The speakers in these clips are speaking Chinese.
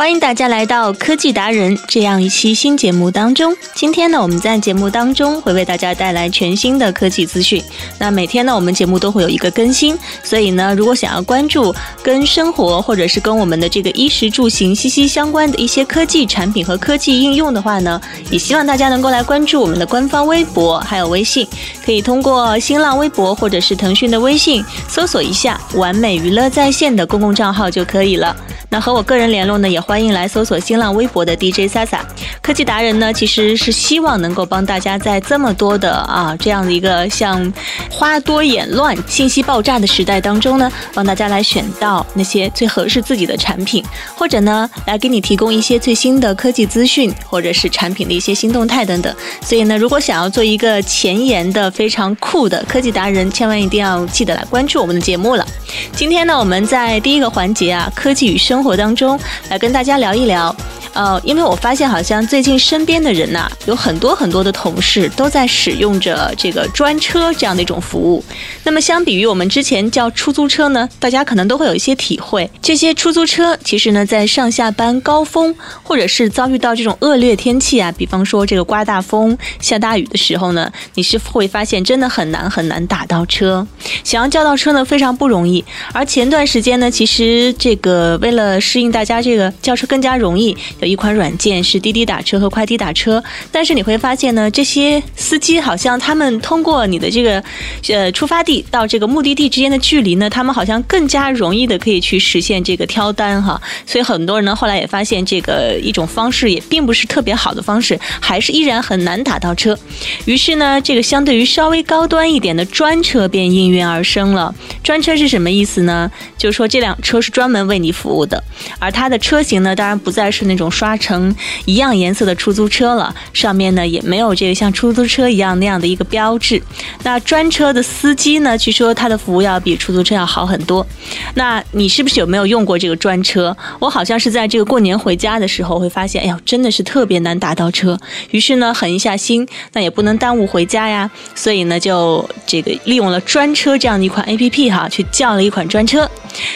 欢迎大家来到科技达人这样一期新节目当中。今天呢，我们在节目当中会为大家带来全新的科技资讯。那每天呢，我们节目都会有一个更新，所以呢，如果想要关注跟生活或者是跟我们的这个衣食住行息息相关的一些科技产品和科技应用的话呢，也希望大家能够来关注我们的官方微博还有微信，可以通过新浪微博或者是腾讯的微信搜索一下“完美娱乐在线”的公共账号就可以了。那和我个人联络呢，也欢迎来搜索新浪微博的 DJ Sasa 科技达人呢，其实是希望能够帮大家在这么多的啊这样的一个像花多眼乱、信息爆炸的时代当中呢，帮大家来选到那些最合适自己的产品，或者呢来给你提供一些最新的科技资讯，或者是产品的一些新动态等等。所以呢，如果想要做一个前沿的非常酷的科技达人，千万一定要记得来关注我们的节目了。今天呢，我们在第一个环节啊，科技与生。生活当中来跟大大家聊一聊。呃，因为我发现好像最近身边的人呐，有很多很多的同事都在使用着这个专车这样的一种服务。那么相比于我们之前叫出租车呢，大家可能都会有一些体会。这些出租车其实呢，在上下班高峰或者是遭遇到这种恶劣天气啊，比方说这个刮大风、下大雨的时候呢，你是会发现真的很难很难打到车。想要叫到车呢，非常不容易。而前段时间呢，其实这个为了适应大家这个叫车更加容易。有一款软件是滴滴打车和快滴打车，但是你会发现呢，这些司机好像他们通过你的这个呃出发地到这个目的地之间的距离呢，他们好像更加容易的可以去实现这个挑单哈。所以很多人呢后来也发现这个一种方式也并不是特别好的方式，还是依然很难打到车。于是呢，这个相对于稍微高端一点的专车便应运而生了。专车是什么意思呢？就是说这辆车是专门为你服务的，而它的车型呢，当然不再是那种。刷成一样颜色的出租车了，上面呢也没有这个像出租车一样那样的一个标志。那专车的司机呢，据说他的服务要比出租车要好很多。那你是不是有没有用过这个专车？我好像是在这个过年回家的时候会发现，哎呦，真的是特别难打到车。于是呢，狠一下心，那也不能耽误回家呀，所以呢，就这个利用了专车这样的一款 A P P 哈，去叫了一款专车。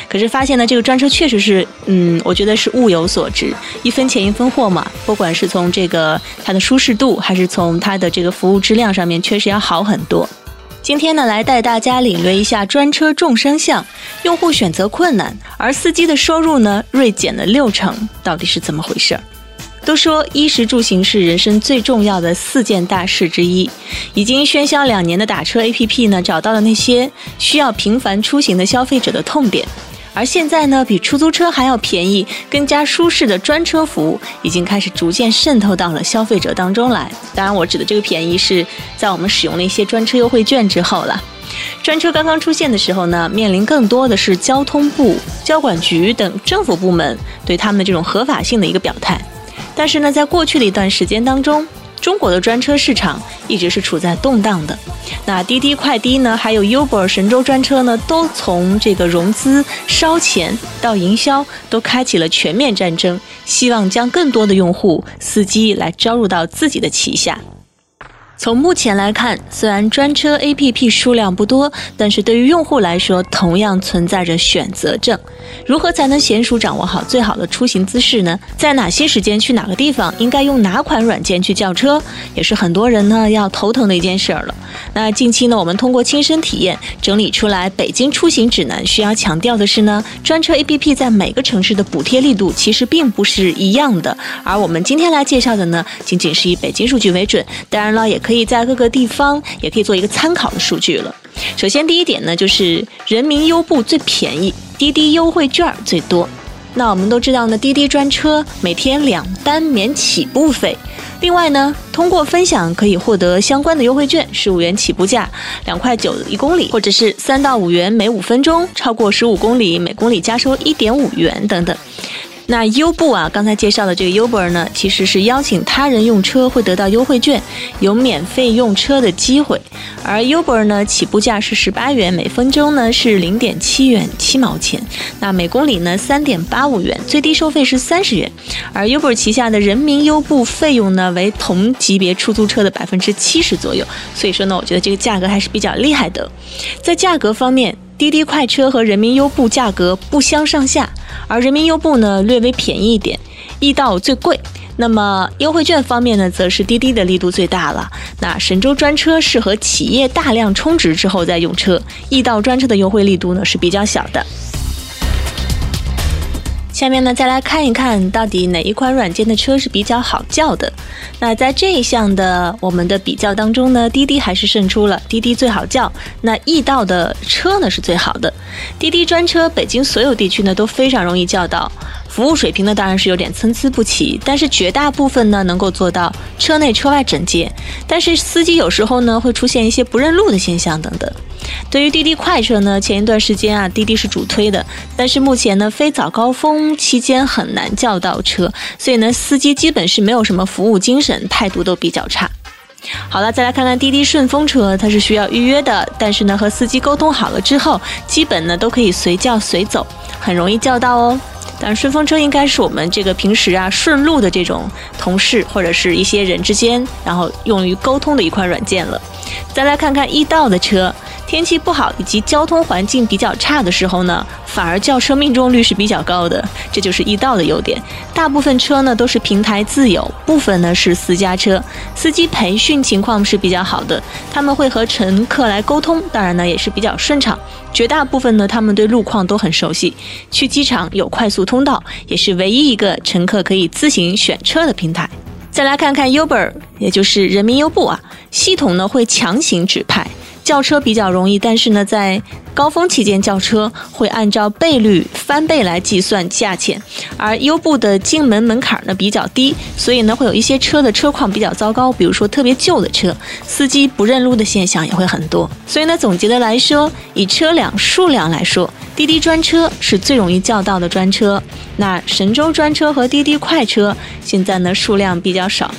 可是发现呢，这个专车确实是，嗯，我觉得是物有所值，一分钱一分货嘛。不管是从这个它的舒适度，还是从它的这个服务质量上面，确实要好很多。今天呢，来带大家领略一下专车众生相，用户选择困难，而司机的收入呢锐减了六成，到底是怎么回事？都说衣食住行是人生最重要的四件大事之一。已经喧嚣两年的打车 APP 呢，找到了那些需要频繁出行的消费者的痛点。而现在呢，比出租车还要便宜、更加舒适的专车服务，已经开始逐渐渗透到了消费者当中来。当然，我指的这个便宜是在我们使用了一些专车优惠券之后了。专车刚刚出现的时候呢，面临更多的是交通部、交管局等政府部门对他们的这种合法性的一个表态。但是呢，在过去的一段时间当中，中国的专车市场一直是处在动荡的。那滴滴快滴呢，还有 Uber 神州专车呢，都从这个融资烧钱到营销，都开启了全面战争，希望将更多的用户、司机来招入到自己的旗下。从目前来看，虽然专车 APP 数量不多，但是对于用户来说，同样存在着选择症。如何才能娴熟掌握好最好的出行姿势呢？在哪些时间去哪个地方，应该用哪款软件去叫车，也是很多人呢要头疼的一件事儿了。那近期呢，我们通过亲身体验整理出来北京出行指南，需要强调的是呢，专车 APP 在每个城市的补贴力度其实并不是一样的。而我们今天来介绍的呢，仅仅是以北京数据为准，当然了，也可以在各个地方也可以做一个参考的数据了。首先第一点呢，就是人民优步最便宜。滴滴优惠券最多，那我们都知道呢，滴滴专车每天两单免起步费。另外呢，通过分享可以获得相关的优惠券，十五元起步价，两块九一公里，或者是三到五元每五分钟，超过十五公里每公里加收一点五元等等。那优步啊，刚才介绍的这个 Uber 呢，其实是邀请他人用车会得到优惠券，有免费用车的机会。而 Uber 呢，起步价是十八元，每分钟呢是零点七元七毛钱，那每公里呢三点八五元，最低收费是三十元。而 Uber 旗下的人民优步费用呢为同级别出租车的百分之七十左右，所以说呢，我觉得这个价格还是比较厉害的。在价格方面。滴滴快车和人民优步价格不相上下，而人民优步呢略微便宜一点，易到最贵。那么优惠券方面呢，则是滴滴的力度最大了。那神州专车适合企业大量充值之后再用车，易到专车的优惠力度呢是比较小的。下面呢，再来看一看到底哪一款软件的车是比较好叫的。那在这一项的我们的比较当中呢，滴滴还是胜出了，滴滴最好叫。那易到的车呢是最好的，滴滴专车北京所有地区呢都非常容易叫到。服务水平呢，当然是有点参差不齐，但是绝大部分呢能够做到车内车外整洁。但是司机有时候呢会出现一些不认路的现象等等。对于滴滴快车呢，前一段时间啊，滴滴是主推的，但是目前呢非早高峰期间很难叫到车，所以呢司机基本是没有什么服务精神，态度都比较差。好了，再来看看滴滴顺风车，它是需要预约的，但是呢和司机沟通好了之后，基本呢都可以随叫随走，很容易叫到哦。但顺风车应该是我们这个平时啊顺路的这种同事或者是一些人之间，然后用于沟通的一款软件了。再来看看易到的车。天气不好以及交通环境比较差的时候呢，反而轿车命中率是比较高的，这就是易到的优点。大部分车呢都是平台自有，部分呢是私家车，司机培训情况是比较好的，他们会和乘客来沟通，当然呢也是比较顺畅。绝大部分呢他们对路况都很熟悉，去机场有快速通道，也是唯一一个乘客可以自行选车的平台。再来看看 Uber，也就是人民优步啊，系统呢会强行指派。叫车比较容易，但是呢，在高峰期间轿车会按照倍率翻倍来计算价钱，而优步的进门门槛呢比较低，所以呢会有一些车的车况比较糟糕，比如说特别旧的车，司机不认路的现象也会很多。所以呢，总结的来说，以车辆数量来说，滴滴专车是最容易叫到的专车，那神州专车和滴滴快车现在呢数量比较少。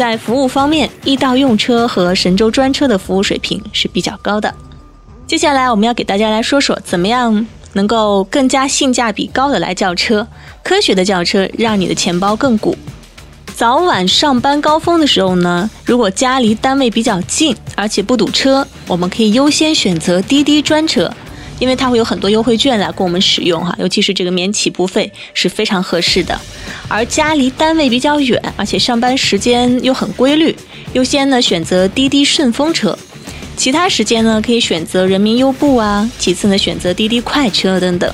在服务方面，易到用车和神州专车的服务水平是比较高的。接下来，我们要给大家来说说，怎么样能够更加性价比高的来叫车，科学的叫车，让你的钱包更鼓。早晚上班高峰的时候呢，如果家离单位比较近，而且不堵车，我们可以优先选择滴滴专车。因为它会有很多优惠券来供我们使用哈，尤其是这个免起步费是非常合适的。而家离单位比较远，而且上班时间又很规律，优先呢选择滴滴顺风车。其他时间呢可以选择人民优步啊，其次呢选择滴滴快车等等。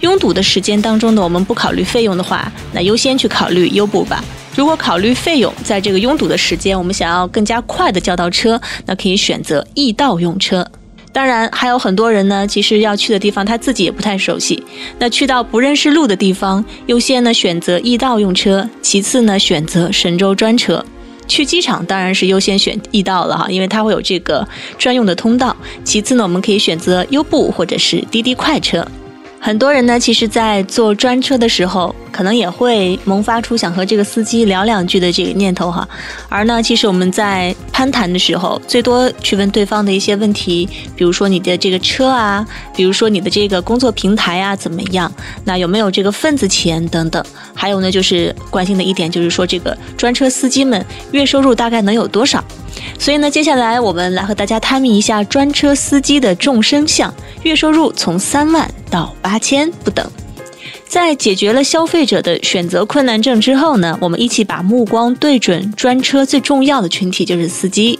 拥堵的时间当中呢，我们不考虑费用的话，那优先去考虑优步吧。如果考虑费用，在这个拥堵的时间，我们想要更加快的叫到车，那可以选择易到用车。当然，还有很多人呢，其实要去的地方他自己也不太熟悉。那去到不认识路的地方，优先呢选择易道用车，其次呢选择神州专车。去机场当然是优先选易道了哈，因为它会有这个专用的通道。其次呢，我们可以选择优步或者是滴滴快车。很多人呢，其实，在坐专车的时候，可能也会萌发出想和这个司机聊两句的这个念头哈。而呢，其实我们在攀谈的时候，最多去问对方的一些问题，比如说你的这个车啊，比如说你的这个工作平台啊怎么样，那有没有这个份子钱等等。还有呢，就是关心的一点，就是说这个专车司机们月收入大概能有多少。所以呢，接下来我们来和大家探秘一下专车司机的众生相，月收入从三万到八千不等。在解决了消费者的选择困难症之后呢，我们一起把目光对准专车最重要的群体，就是司机。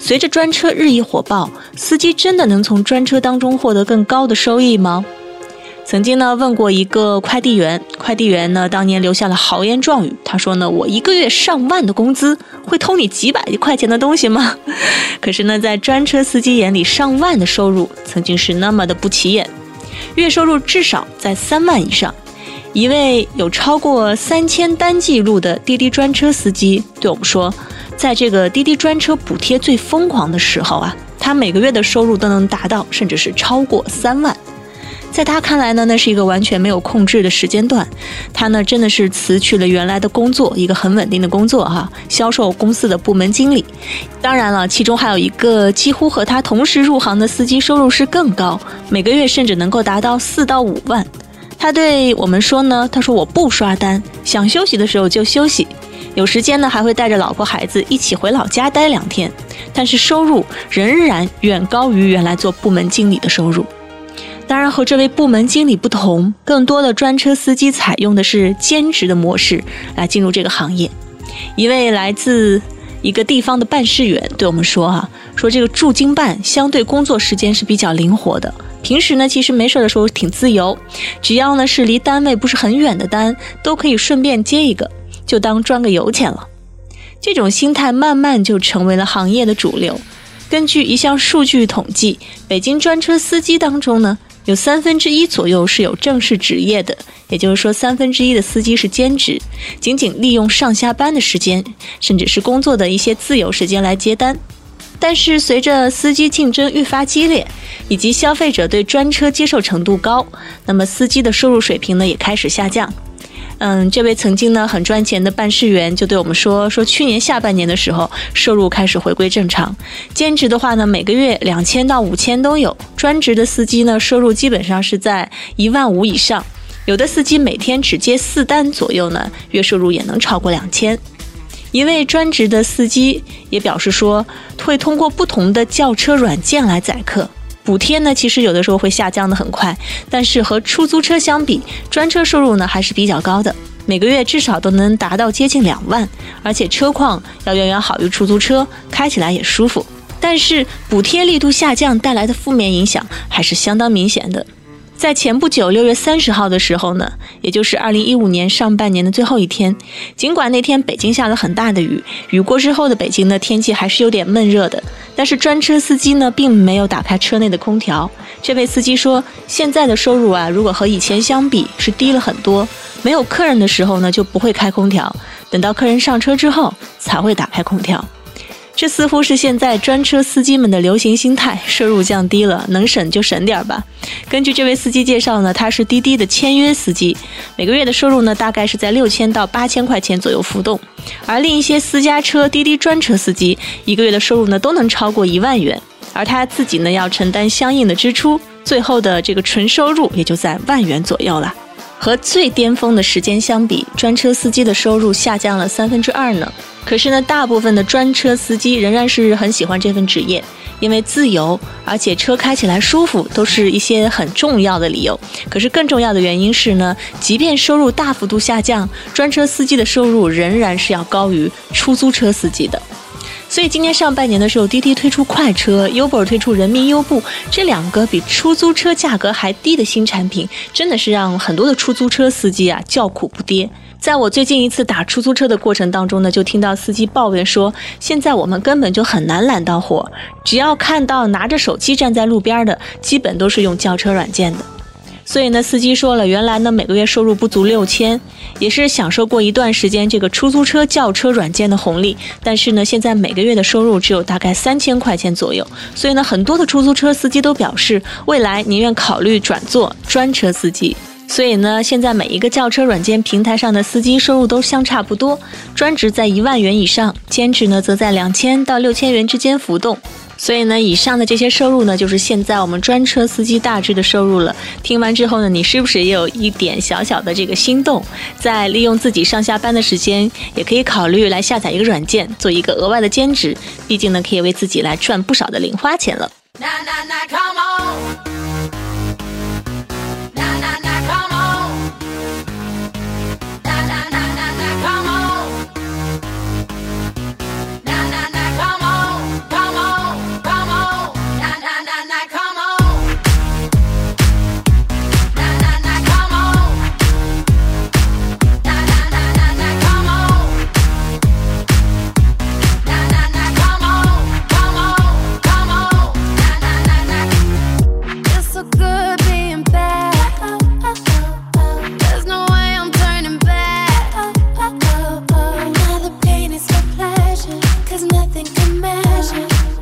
随着专车日益火爆，司机真的能从专车当中获得更高的收益吗？曾经呢问过一个快递员，快递员呢当年留下了豪言壮语，他说呢我一个月上万的工资会偷你几百块钱的东西吗？可是呢在专车司机眼里，上万的收入曾经是那么的不起眼，月收入至少在三万以上。一位有超过三千单记录的滴滴专车司机对我们说，在这个滴滴专车补贴最疯狂的时候啊，他每个月的收入都能达到，甚至是超过三万。在他看来呢，那是一个完全没有控制的时间段。他呢，真的是辞去了原来的工作，一个很稳定的工作哈，销售公司的部门经理。当然了，其中还有一个几乎和他同时入行的司机，收入是更高，每个月甚至能够达到四到五万。他对我们说呢，他说我不刷单，想休息的时候就休息，有时间呢还会带着老婆孩子一起回老家待两天。但是收入仍然远高于原来做部门经理的收入。当然，和这位部门经理不同，更多的专车司机采用的是兼职的模式来进入这个行业。一位来自一个地方的办事员对我们说：“哈，说这个驻京办相对工作时间是比较灵活的，平时呢其实没事的时候挺自由，只要呢是离单位不是很远的单，都可以顺便接一个，就当赚个油钱了。这种心态慢慢就成为了行业的主流。根据一项数据统计，北京专车司机当中呢。”有三分之一左右是有正式职业的，也就是说，三分之一的司机是兼职，仅仅利用上下班的时间，甚至是工作的一些自由时间来接单。但是，随着司机竞争愈发激烈，以及消费者对专车接受程度高，那么司机的收入水平呢也开始下降。嗯，这位曾经呢很赚钱的办事员就对我们说，说去年下半年的时候，收入开始回归正常。兼职的话呢，每个月两千到五千都有；专职的司机呢，收入基本上是在一万五以上。有的司机每天只接四单左右呢，月收入也能超过两千。一位专职的司机也表示说，会通过不同的叫车软件来载客。补贴呢，其实有的时候会下降的很快，但是和出租车相比，专车收入呢还是比较高的，每个月至少都能达到接近两万，而且车况要远远好于出租车，开起来也舒服。但是补贴力度下降带来的负面影响还是相当明显的。在前不久六月三十号的时候呢，也就是二零一五年上半年的最后一天，尽管那天北京下了很大的雨，雨过之后的北京呢天气还是有点闷热的，但是专车司机呢并没有打开车内的空调。这位司机说，现在的收入啊，如果和以前相比是低了很多，没有客人的时候呢就不会开空调，等到客人上车之后才会打开空调。这似乎是现在专车司机们的流行心态，收入降低了，能省就省点吧。根据这位司机介绍呢，他是滴滴的签约司机，每个月的收入呢大概是在六千到八千块钱左右浮动。而另一些私家车滴滴专车司机，一个月的收入呢都能超过一万元，而他自己呢要承担相应的支出，最后的这个纯收入也就在万元左右了。和最巅峰的时间相比，专车司机的收入下降了三分之二呢。可是呢，大部分的专车司机仍然是很喜欢这份职业，因为自由，而且车开起来舒服，都是一些很重要的理由。可是更重要的原因是呢，即便收入大幅度下降，专车司机的收入仍然是要高于出租车司机的。所以今年上半年的时候，滴滴推出快车，Uber 推出人民优步，这两个比出租车价格还低的新产品，真的是让很多的出租车司机啊叫苦不迭。在我最近一次打出租车的过程当中呢，就听到司机抱怨说，现在我们根本就很难揽到活，只要看到拿着手机站在路边的，基本都是用叫车软件的。所以呢，司机说了，原来呢每个月收入不足六千，也是享受过一段时间这个出租车叫车软件的红利，但是呢，现在每个月的收入只有大概三千块钱左右。所以呢，很多的出租车司机都表示，未来宁愿考虑转做专车司机。所以呢，现在每一个叫车软件平台上的司机收入都相差不多，专职在一万元以上，兼职呢则在两千到六千元之间浮动。所以呢，以上的这些收入呢，就是现在我们专车司机大致的收入了。听完之后呢，你是不是也有一点小小的这个心动？在利用自己上下班的时间，也可以考虑来下载一个软件，做一个额外的兼职。毕竟呢，可以为自己来赚不少的零花钱了。Imagine.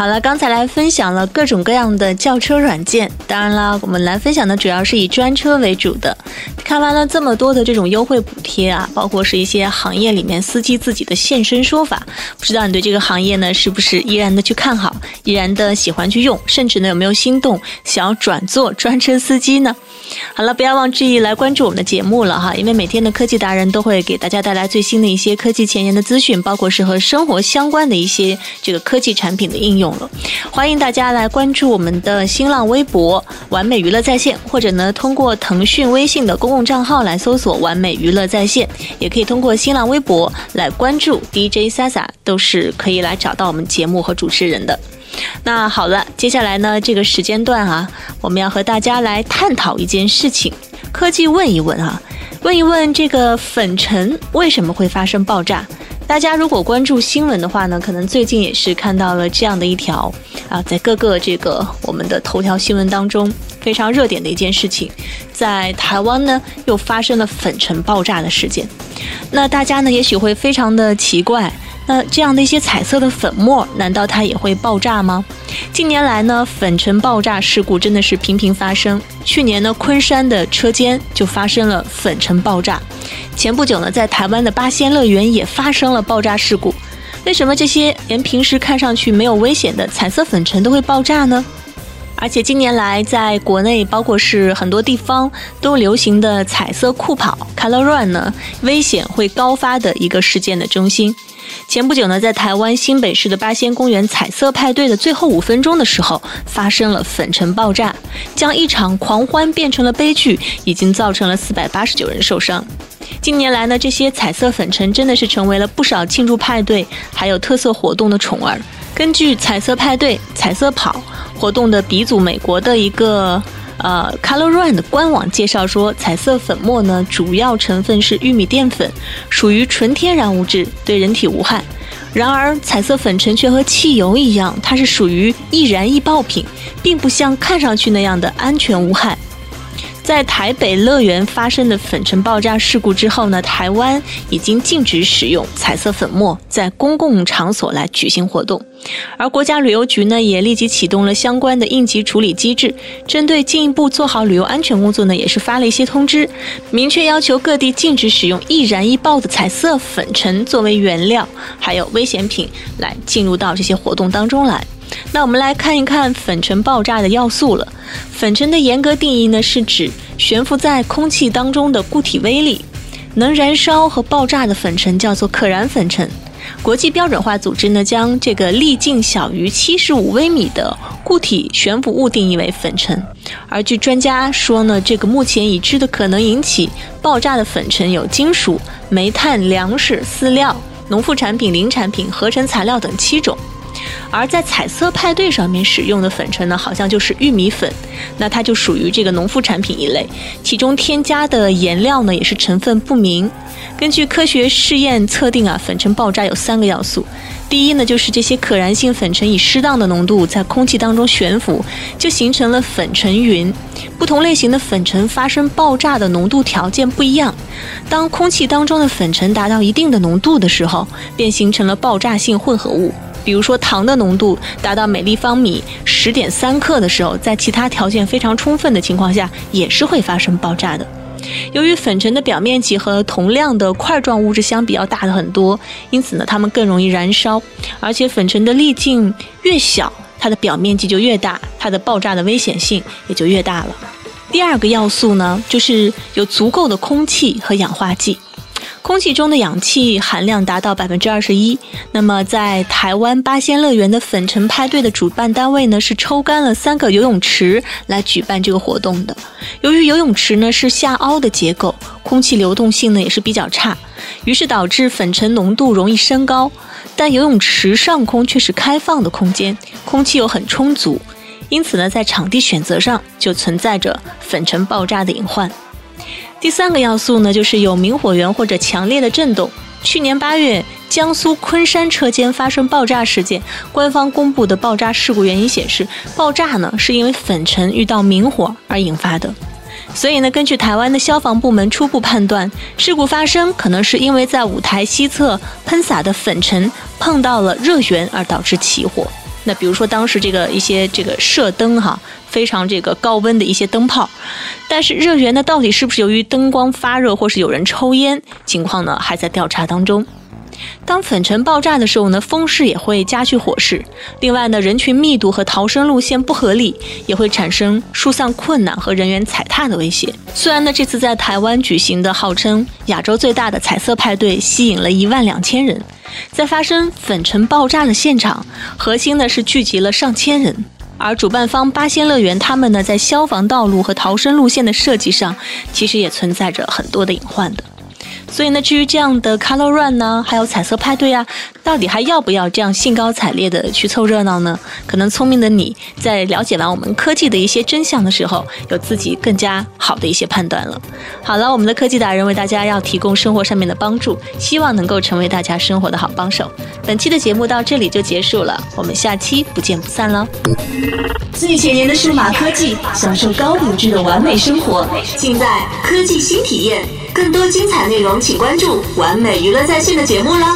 好了，刚才来分享了各种各样的轿车软件，当然啦，我们来分享的主要是以专车为主的。看完了这么多的这种优惠补贴啊，包括是一些行业里面司机自己的现身说法，不知道你对这个行业呢是不是依然的去看好，依然的喜欢去用，甚至呢有没有心动想要转做专车司机呢？好了，不要忘记来关注我们的节目了哈，因为每天的科技达人都会给大家带来最新的一些科技前沿的资讯，包括是和生活相关的一些这个科技产品的应用欢迎大家来关注我们的新浪微博“完美娱乐在线”，或者呢通过腾讯微信的公共账号来搜索“完美娱乐在线”，也可以通过新浪微博来关注 DJ Sasa，都是可以来找到我们节目和主持人的。那好了，接下来呢，这个时间段啊，我们要和大家来探讨一件事情，科技问一问啊，问一问这个粉尘为什么会发生爆炸？大家如果关注新闻的话呢，可能最近也是看到了这样的一条啊，在各个这个我们的头条新闻当中非常热点的一件事情，在台湾呢又发生了粉尘爆炸的事件。那大家呢也许会非常的奇怪。那这样的一些彩色的粉末，难道它也会爆炸吗？近年来呢，粉尘爆炸事故真的是频频发生。去年呢，昆山的车间就发生了粉尘爆炸。前不久呢，在台湾的八仙乐园也发生了爆炸事故。为什么这些连平时看上去没有危险的彩色粉尘都会爆炸呢？而且近年来，在国内，包括是很多地方都流行的彩色酷跑 （Color Run） 呢，危险会高发的一个事件的中心。前不久呢，在台湾新北市的八仙公园彩色派对的最后五分钟的时候，发生了粉尘爆炸，将一场狂欢变成了悲剧，已经造成了四百八十九人受伤。近年来呢，这些彩色粉尘真的是成为了不少庆祝派对还有特色活动的宠儿。根据彩色派对、彩色跑活动的鼻祖美国的一个。呃，Color Run 的官网介绍说，彩色粉末呢，主要成分是玉米淀粉，属于纯天然物质，对人体无害。然而，彩色粉尘却和汽油一样，它是属于易燃易爆品，并不像看上去那样的安全无害。在台北乐园发生的粉尘爆炸事故之后呢，台湾已经禁止使用彩色粉末在公共场所来举行活动，而国家旅游局呢也立即启动了相关的应急处理机制，针对进一步做好旅游安全工作呢，也是发了一些通知，明确要求各地禁止使用易燃易爆的彩色粉尘作为原料，还有危险品来进入到这些活动当中来。那我们来看一看粉尘爆炸的要素了。粉尘的严格定义呢，是指悬浮在空气当中的固体微粒，能燃烧和爆炸的粉尘叫做可燃粉尘。国际标准化组织呢，将这个粒径小于七十五微米的固体悬浮物定义为粉尘。而据专家说呢，这个目前已知的可能引起爆炸的粉尘有金属、煤炭、粮食、饲料、农副产品、零产品、合成材料等七种。而在彩色派对上面使用的粉尘呢，好像就是玉米粉，那它就属于这个农副产品一类，其中添加的颜料呢也是成分不明。根据科学试验测定啊，粉尘爆炸有三个要素，第一呢就是这些可燃性粉尘以适当的浓度在空气当中悬浮，就形成了粉尘云。不同类型的粉尘发生爆炸的浓度条件不一样，当空气当中的粉尘达到一定的浓度的时候，便形成了爆炸性混合物。比如说，糖的浓度达到每立方米十点三克的时候，在其他条件非常充分的情况下，也是会发生爆炸的。由于粉尘的表面积和同量的块状物质相比要大的很多，因此呢，它们更容易燃烧。而且粉尘的粒径越小，它的表面积就越大，它的爆炸的危险性也就越大了。第二个要素呢，就是有足够的空气和氧化剂。空气中的氧气含量达到百分之二十一。那么，在台湾八仙乐园的粉尘派对的主办单位呢，是抽干了三个游泳池来举办这个活动的。由于游泳池呢是下凹的结构，空气流动性呢也是比较差，于是导致粉尘浓度容易升高。但游泳池上空却是开放的空间，空气又很充足，因此呢，在场地选择上就存在着粉尘爆炸的隐患。第三个要素呢，就是有明火源或者强烈的震动。去年八月，江苏昆山车间发生爆炸事件，官方公布的爆炸事故原因显示，爆炸呢是因为粉尘遇到明火而引发的。所以呢，根据台湾的消防部门初步判断，事故发生可能是因为在舞台西侧喷洒的粉尘碰到了热源而导致起火。那比如说当时这个一些这个射灯哈，非常这个高温的一些灯泡，但是热源呢到底是不是由于灯光发热或是有人抽烟，情况呢还在调查当中。当粉尘爆炸的时候呢，风势也会加剧火势。另外呢，人群密度和逃生路线不合理，也会产生疏散困难和人员踩踏的威胁。虽然呢，这次在台湾举行的号称亚洲最大的彩色派对，吸引了一万两千人，在发生粉尘爆炸的现场，核心呢是聚集了上千人。而主办方八仙乐园，他们呢在消防道路和逃生路线的设计上，其实也存在着很多的隐患的。所以呢，至于这样的 Color Run 呢，还有彩色派对啊，到底还要不要这样兴高采烈的去凑热闹呢？可能聪明的你在了解完我们科技的一些真相的时候，有自己更加好的一些判断了。好了，我们的科技达人为大家要提供生活上面的帮助，希望能够成为大家生活的好帮手。本期的节目到这里就结束了，我们下期不见不散喽。最前沿的数码科技，享受高品质的完美生活，尽在科技新体验。更多精彩内容，请关注完美娱乐在线的节目啦。